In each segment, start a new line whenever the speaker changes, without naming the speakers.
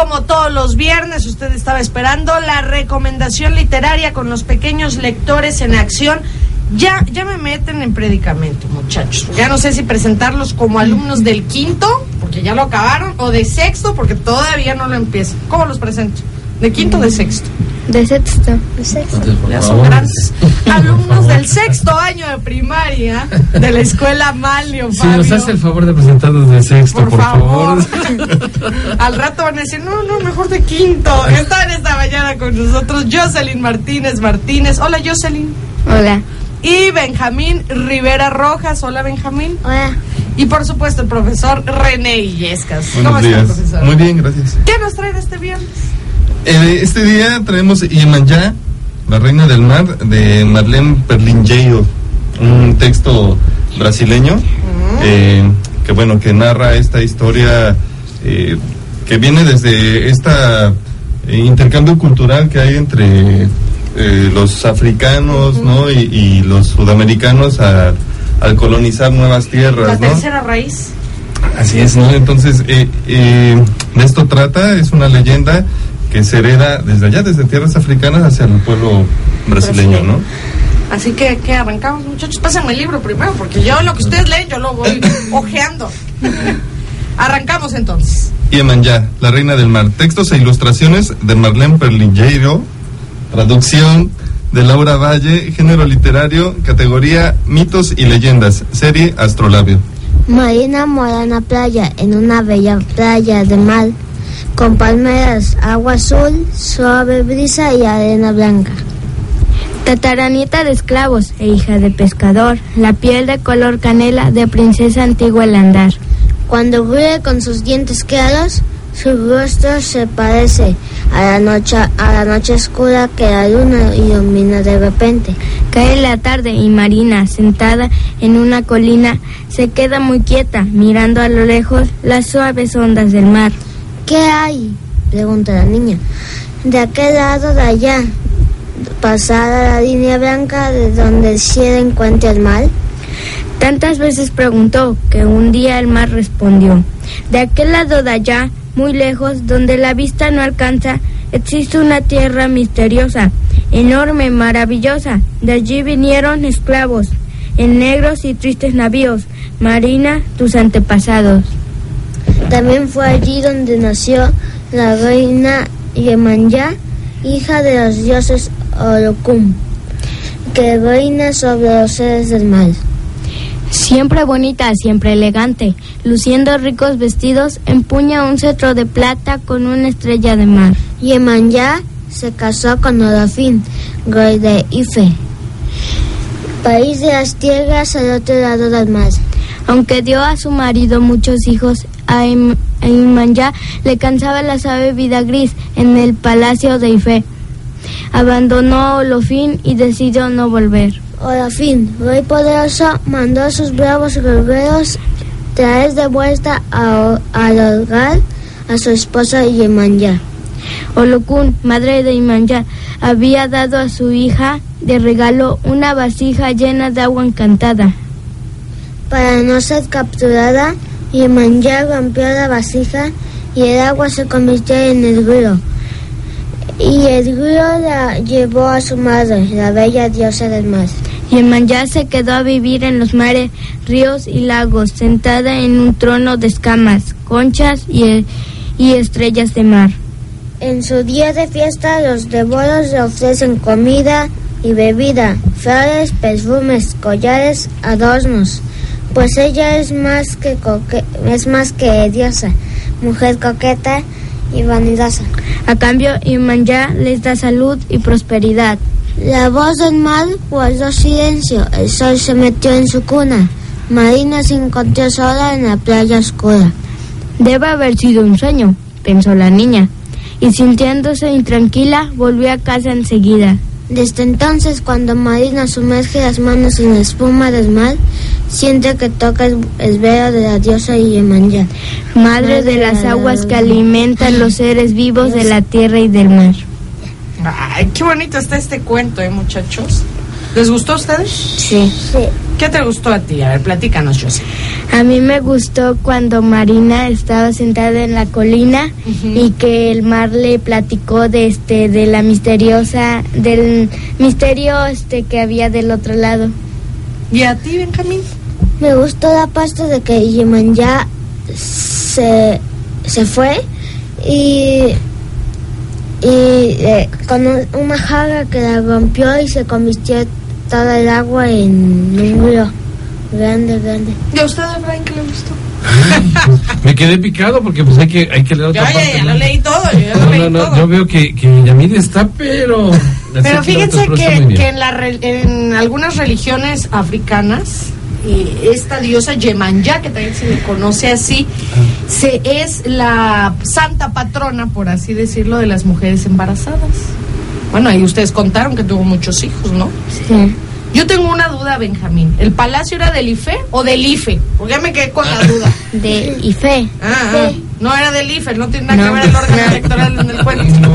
como todos los viernes, usted estaba esperando la recomendación literaria con los pequeños lectores en acción. Ya, ya me meten en predicamento, muchachos. Ya no sé si presentarlos como alumnos del quinto, porque ya lo acabaron, o de sexto, porque todavía no lo empiezo. ¿Cómo los presento? ¿De quinto o de sexto?
De sexto.
De sexto.
Ya son grandes alumnos del sexto año de primaria de la escuela Malio.
Si nos hace el favor de presentarnos de sexto, por, favor.
Al rato van a decir, no, no, mejor de quinto. Está en esta mañana con nosotros Jocelyn Martínez Martínez. Hola, Jocelyn.
Hola.
Y Benjamín Rivera Rojas. Hola, Benjamín.
Hola.
Y por supuesto, el profesor René Illescas. ¿Cómo
Buenos
está,
días.
profesor?
Muy bien, gracias.
¿Qué nos traen este viernes?
Eh, este día traemos Iemanjá, la reina del mar, de Marlene Perlingeiro, un texto brasileño eh, que bueno que narra esta historia eh, que viene desde esta eh, intercambio cultural que hay entre eh, los africanos, ¿no? Y, y los sudamericanos a- al colonizar nuevas
La
tierras, ¿no?
tercera raíz.
Así es, ¿no? Entonces, eh, eh, de esto trata, es una leyenda que se hereda desde allá, desde tierras africanas hacia el pueblo brasileño, ¿no?
Así que, ¿qué arrancamos, muchachos? Pásenme el libro primero, porque yo lo que ustedes leen, yo lo voy ojeando. Arrancamos entonces.
Iemanjá, la reina del mar. Textos e ilustraciones de Marlene Perlingeiro, traducción de Laura Valle, género literario, categoría mitos y leyendas, serie Astrolabio.
Marina mora en la playa, en una bella playa de mar, con palmeras, agua azul, suave brisa y arena blanca.
Tataranita de esclavos e hija de pescador, la piel de color canela de princesa antigua al andar.
Cuando ríe con sus dientes claros, su rostro se parece a la noche, a la noche oscura que la luna ilumina de repente.
Cae la tarde y Marina, sentada en una colina, se queda muy quieta, mirando a lo lejos las suaves ondas del mar.
¿Qué hay? pregunta la niña. De aquel lado de allá, pasada la línea blanca de donde el cielo encuentra el mar.
Tantas veces preguntó que un día el mar respondió. De aquel lado de allá, muy lejos, donde la vista no alcanza, existe una tierra misteriosa, enorme, maravillosa. De allí vinieron esclavos, en negros y tristes navíos. Marina, tus antepasados.
También fue allí donde nació la reina Yemanjá, hija de los dioses Orokum, que reina sobre los seres del mar.
Siempre bonita, siempre elegante, luciendo ricos vestidos, empuña un cetro de plata con una estrella de mar.
Yemanjá se casó con Orofín, rey de Ife, país de las tierras al otro lado del mar.
Aunque dio a su marido muchos hijos, a Im- a Imanyá le cansaba la suave vida gris en el palacio de Ife. Abandonó a Olofín y decidió no volver.
Orofín, rey poderoso, mandó a sus bravos guerreros traer de vuelta a, al hogar a su esposa Yemanjá.
Olokun, madre de Imanyá, había dado a su hija de regalo una vasija llena de agua encantada.
Para no ser capturada, Yemanjá rompió la vasija y el agua se convirtió en el río. Y el río la llevó a su madre, la bella diosa del mar.
Yemanjá se quedó a vivir en los mares, ríos y lagos, sentada en un trono de escamas, conchas y, y estrellas de mar.
En su día de fiesta, los devoros le ofrecen comida y bebida, flores, perfumes, collares, adornos, pues ella es más que coque- es más que diosa, mujer coqueta y vanidosa.
A cambio, Imanyá les da salud y prosperidad.
La voz del mar guardó silencio, el sol se metió en su cuna. Marina se encontró sola en la playa oscura.
Debe haber sido un sueño, pensó la niña, y sintiéndose intranquila, volvió a casa enseguida.
Desde entonces, cuando Marina sumerge las manos en la espuma del mar, siente que toca el, el velo de la diosa Iyemanya.
Madre de las aguas que alimentan los seres vivos de la tierra y del mar.
Ay, qué bonito está este cuento, ¿eh, muchachos? ¿Les gustó a ustedes?
Sí.
Sí.
¿Qué te gustó a ti? A ver, platícanos, José.
A mí me gustó cuando Marina estaba sentada en la colina y que el mar le platicó de este de la misteriosa del misterio este que había del otro lado.
¿Y a ti, Benjamín?
Me gustó la parte de que Yemanyá se, se fue y, y eh, con un- una jarra que la rompió y se convirtió toda el agua en un río grande, grande.
¿Y a usted, Efraín, qué le gustó?
Me quedé picado porque pues hay que, hay que leer otra
Ya,
parte.
ya, ya
¿no?
lo leí todo, yo ya lo
No,
leí
no, no,
todo.
yo veo que, que Yamid está, pero...
Pero fíjense que, que en, la re- en algunas religiones africanas, eh, esta diosa Yemanyá, que también se le conoce así, se, es la santa patrona, por así decirlo, de las mujeres embarazadas. Bueno, ahí ustedes contaron que tuvo muchos hijos, ¿no?
Sí.
Yo tengo una duda, Benjamín. ¿El palacio era del IFE o del IFE? Porque ya me quedé con la duda.
De Ife.
Ah, ah, no era del IFE, no tiene nada
No.
que ver el órgano electoral en el cuento.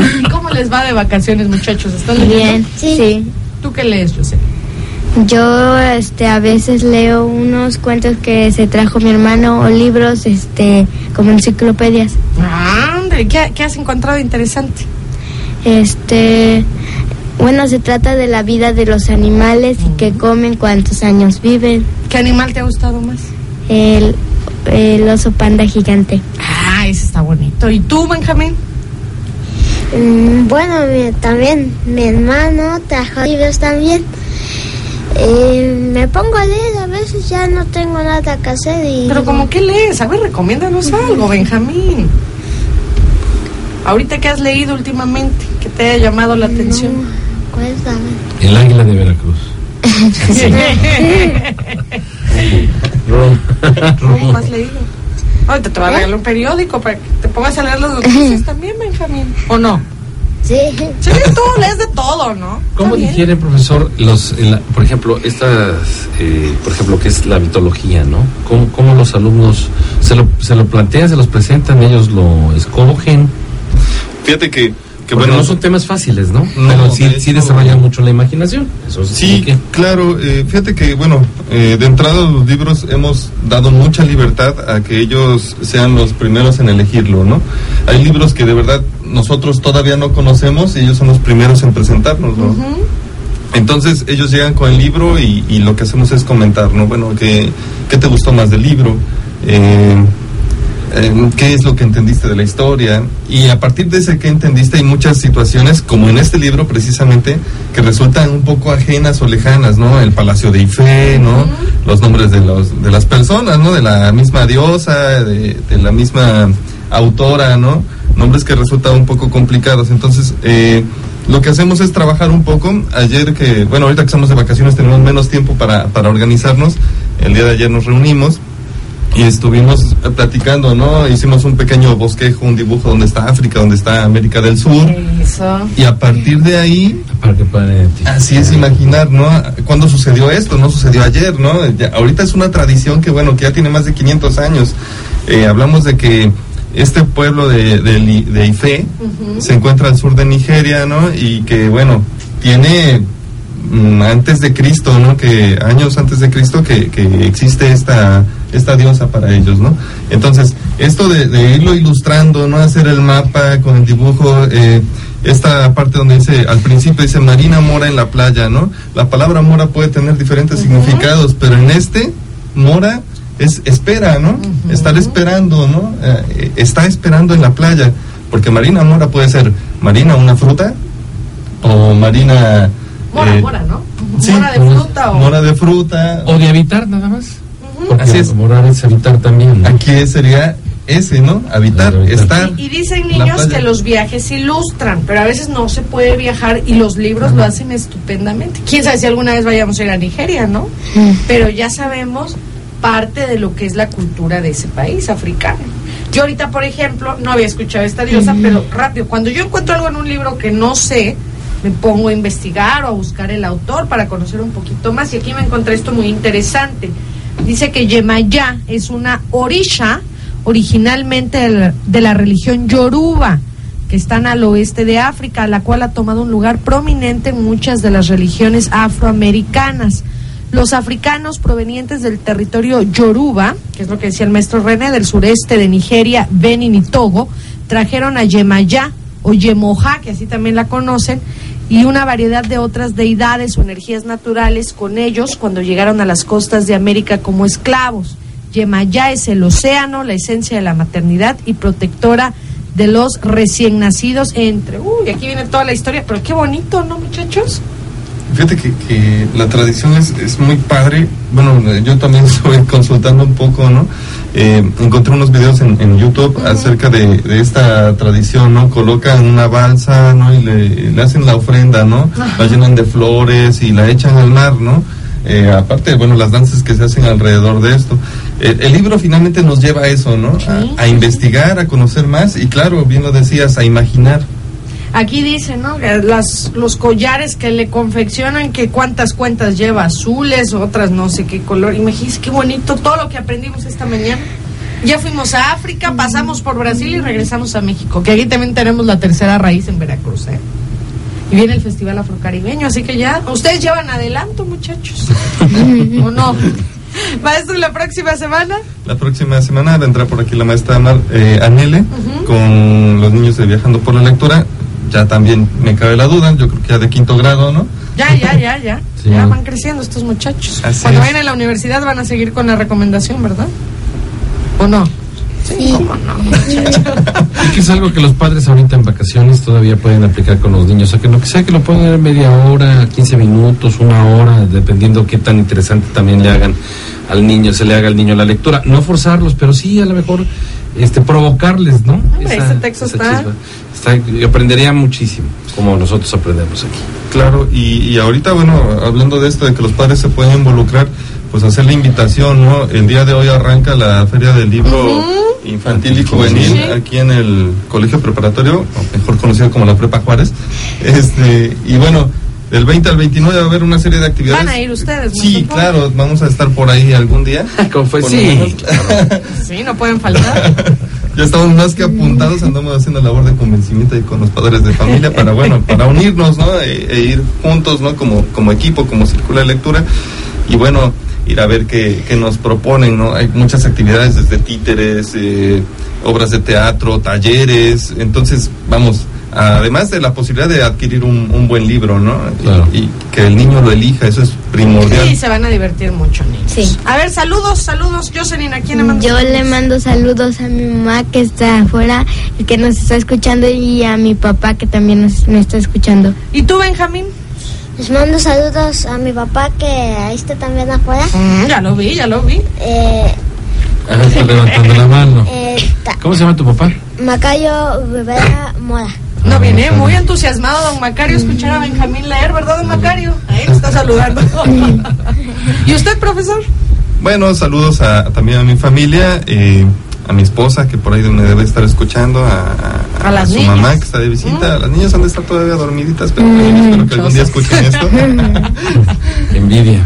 ¿Y cómo les va de vacaciones, muchachos? ¿Están leyendo?
Bien.
Sí.
sí.
¿Tú qué lees, José?
Yo este a veces leo unos cuentos que se trajo mi hermano o libros este como enciclopedias.
¿qué, ¿Qué has encontrado interesante?
Este bueno, se trata de la vida de los animales y qué comen, cuántos años viven.
¿Qué animal te ha gustado más?
El, el oso panda gigante.
Ah, ese está bonito. ¿Y tú, Benjamín?
Mm, bueno, mi- también mi hermano trajo libros también. Eh, me pongo a leer, a veces ya no tengo nada que hacer y...
Pero como qué lees? A ver, recomiéndanos algo, Benjamín. Ahorita, ¿qué has leído últimamente que te haya llamado la atención?
Cuéntame.
El águila de Veracruz.
¿Cómo has leído? Ahorita te voy a regalar un periódico para que te pongas a leer las noticias también, Benjamín. ¿O no?
Sí.
Sí, tú lees de todo, ¿no?
¿Cómo digiere, profesor, los, en la- por ejemplo, estas, eh, por ejemplo, que es la mitología, ¿no? ¿Cómo, cómo los alumnos se lo, se lo plantean, se los presentan, ellos lo escogen?
Fíjate que, que bueno,
no son temas fáciles, ¿no?
No,
Pero sí,
de
sí desarrollan mucho la imaginación. Eso sí.
Sí,
que-
claro. eh, fíjate que, bueno, eh, de entrada los libros hemos dado mucha libertad a que ellos sean los primeros en elegirlo, ¿no? Hay libros que de verdad nosotros todavía no conocemos y ellos son los primeros en presentarnos, ¿no? Entonces ellos llegan con el libro y, y lo que hacemos es comentar, ¿no? Bueno, ¿qué, qué te gustó más del libro? Eh, eh, qué es lo que entendiste de la historia. Y a partir de ese que entendiste hay muchas situaciones como en este libro precisamente que resultan un poco ajenas o lejanas no el palacio de Ife no los nombres de los de las personas no de la misma diosa de, de la misma autora no nombres que resultan un poco complicados. Entonces eh, lo que hacemos es trabajar un poco. Ayer que, bueno, ahorita que estamos de vacaciones tenemos menos tiempo para, para organizarnos. El día de ayer nos reunimos y estuvimos platicando, ¿no? Hicimos un pequeño bosquejo, un dibujo donde está África, donde está América del Sur.
Eso.
Y a partir de ahí,
Para que puedan identificar.
así es imaginar, ¿no? ¿Cuándo sucedió esto? No sucedió ayer, ¿no? Ya- ahorita es una tradición que, bueno, que ya tiene más de 500 años. Eh, hablamos de que este pueblo de, de Ife se encuentra al sur de Nigeria, ¿no? Y que, bueno, tiene mm, antes de Cristo, ¿no? Que años antes de Cristo que, que existe esta, esta diosa para ellos, ¿no? Entonces, esto de, de irlo ilustrando, ¿no? Hacer el mapa con el dibujo, eh, esta parte donde dice, al principio dice Marina mora en la playa, ¿no? La palabra mora puede tener diferentes significados, pero en este, mora es espera, ¿no? Estar esperando, ¿no? Eh, está esperando en la playa, porque Marina mora puede ser Marina una fruta o Marina...
Mora,
eh,
mora, ¿no?
sí,
mora de fruta o...
Mora de fruta.
O de habitar nada más. Porque
Así es.
morar es habitar también. ¿no?
Aquí sería ese, ¿no? Habitar,
Habitar.
estar.
Y dicen niños que los viajes ilustran, pero a veces no se puede viajar y los libros lo hacen estupendamente. Quién sabe si alguna vez vayamos a ir a Nigeria, ¿no? Pero ya sabemos parte de lo que es la cultura de ese país africano. Yo ahorita, por ejemplo, no había escuchado esta diosa, pero rápido, cuando yo encuentro algo en un libro que no sé, me pongo a investigar o a buscar el autor para conocer un poquito más. Y aquí me encontré esto muy interesante. Dice que Yemayá es una orisha originalmente de la, religión yoruba, que están al oeste de África, la cual ha tomado un lugar prominente en muchas de las religiones afroamericanas. Los africanos provenientes del territorio Yoruba, que es lo que decía el maestro René, del sureste de Nigeria, Benin y Togo, trajeron a Yemayá o Yemoja, que así también la conocen, y una variedad de otras deidades o energías naturales con ellos cuando llegaron a las costas de América como esclavos. Yemayá es el océano, la esencia de la maternidad y protectora de los recién nacidos entre... Uy, aquí viene toda la historia, pero qué bonito, ¿no, muchachos?
Fíjate que, la tradición es, es, muy padre. Bueno, yo también estoy consultando un poco, ¿no? Eh, encontré unos videos en, en YouTube acerca de, de, esta tradición, ¿no? Colocan una balsa, ¿no? Y le, le hacen la ofrenda, ¿no? La llenan de flores y la echan al mar, ¿no? Eh, aparte, bueno, las danzas que se hacen alrededor de esto. El, el libro finalmente nos lleva a eso, ¿no? A, a investigar, a conocer más y claro, bien lo decías, a imaginar.
Aquí dice, ¿no? Las, los collares que le confeccionan, que cuántas cuentas lleva, azules, otras no sé qué color. Imagínense qué bonito todo lo que aprendimos esta mañana. Ya fuimos a África, pasamos por Brasil y regresamos a México, que aquí también tenemos la tercera raíz en Veracruz, ¿eh? Y viene el Festival Afrocaribeño, así que ya, ustedes llevan adelanto, muchachos. ¿O no? Maestro, ¿la próxima semana?
La próxima semana vendrá por aquí la maestra Mar, eh, Anele uh -huh. con los niños de Viajando por la Lectura. Ya también me cabe la duda, yo creo que ya de quinto grado, ¿no?
Ya, ya, ya, ya. Sí. Ya van creciendo estos muchachos.
Así
Cuando
es.
vayan a la universidad van a seguir con la recomendación, ¿verdad? ¿O no?
Sí.
¿Cómo no?
Es que es algo que los padres ahorita en vacaciones todavía pueden aplicar con los niños. O sea, que lo que sea que lo pueden en media hora, 15 minutos, una hora, dependiendo qué tan interesante también le hagan al niño, se le haga al niño la lectura. No forzarlos, pero sí a lo mejor este provocarles, ¿no?
Hombre, ese texto está...
chispa. está. Yo aprendería muchísimo, como nosotros aprendemos aquí.
Claro, y, y ahorita, bueno, hablando de esto, de que los padres se pueden involucrar, pues hacer la invitación, ¿no? El día de hoy arranca la Feria del Libro
Uh -huh.
Infantil y Juvenil
Sí.
aquí en el Colegio Preparatorio, o mejor conocido como la Prepa Juárez. Este, y bueno, del 20 al 29 va a haber una serie de actividades.
Van a ir ustedes.
Sí,
Supongo.
claro, vamos a estar por ahí algún día.
Como fue, sí.
menos.
Sí, no pueden faltar.
ya estamos más que apuntados, andamos haciendo labor de convencimiento ahí con los padres de familia para, bueno, para unirnos, ¿no? E, e ir juntos, ¿no? Como, como equipo, como círculo de lectura. Y bueno, ir a ver qué, qué nos proponen, ¿no? Hay muchas actividades desde títeres, eh, obras de teatro, talleres. Entonces, vamos, además de la posibilidad de adquirir un, un buen libro, ¿no?
Claro.
Y, y que el niño lo elija, eso es primordial.
Sí, se van a divertir mucho, niños.
Sí.
A ver, saludos, saludos. Jocelyn, ¿a quién le mando
Yo
saludos?
le mando saludos a mi mamá que está afuera, y que nos está escuchando, y a mi papá que también nos, me está escuchando.
¿Y tú, Benjamín?
Les mando saludos a mi papá que ahí está también afuera.
Mm, ya lo vi, ya lo vi.
Eh,
Ah, está levantando la mano.
eh, ta-
¿Cómo se llama tu papá?
Macayo Rivera Mora.
No
Ah,
viene muy entusiasmado don Macario escuchar a Benjamín leer, ¿verdad, don Macario? Ahí lo está saludando. ¿Y usted, profesor?
Bueno, saludos a, también a mi familia, eh, a mi esposa que por ahí me debe estar escuchando, a, a-
A las
su
niñas.
mamá que está de visita.
Mm.
Las niñas han de estar todavía dormiditas, pero espero que algún día escuchen esto.
Envidia.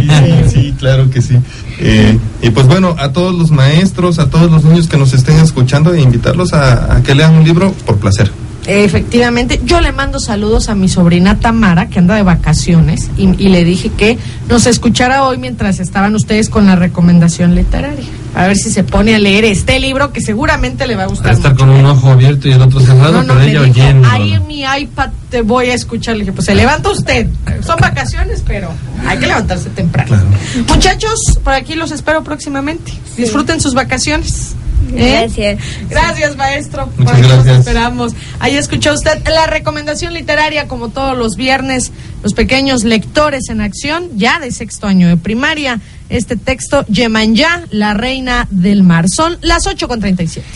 Y- sí, claro que sí. Eh, y pues bueno, a todos los maestros, a todos los niños que nos estén escuchando, e invitarlos a, a que lean un libro por placer.
Efectivamente, yo le mando saludos a mi sobrina Tamara, que anda de vacaciones, y, y le dije que nos escuchara hoy mientras estaban ustedes con la recomendación literaria. A ver si se pone a leer este libro que seguramente le va a
Va
gustar.
a estar
mucho.
con un ojo abierto y el otro cerrado,
No, no,
pero
me
ella
dijo,
oyendo.
ahí en mi iPad te voy a escuchar. Le dije, pues se levanta usted. Son vacaciones, pero hay que levantarse temprano.
Claro.
Muchachos, por aquí los espero próximamente. Disfruten sus vacaciones. ¿Eh?
Gracias.
Gracias, maestro.
Muchas
los
gracias.
esperamos. Ahí escuchó usted la recomendación literaria, como todos los viernes, los pequeños lectores en acción, ya de sexto año de primaria. Este texto, Yemanyá, la reina del mar. Son las 8 con 37.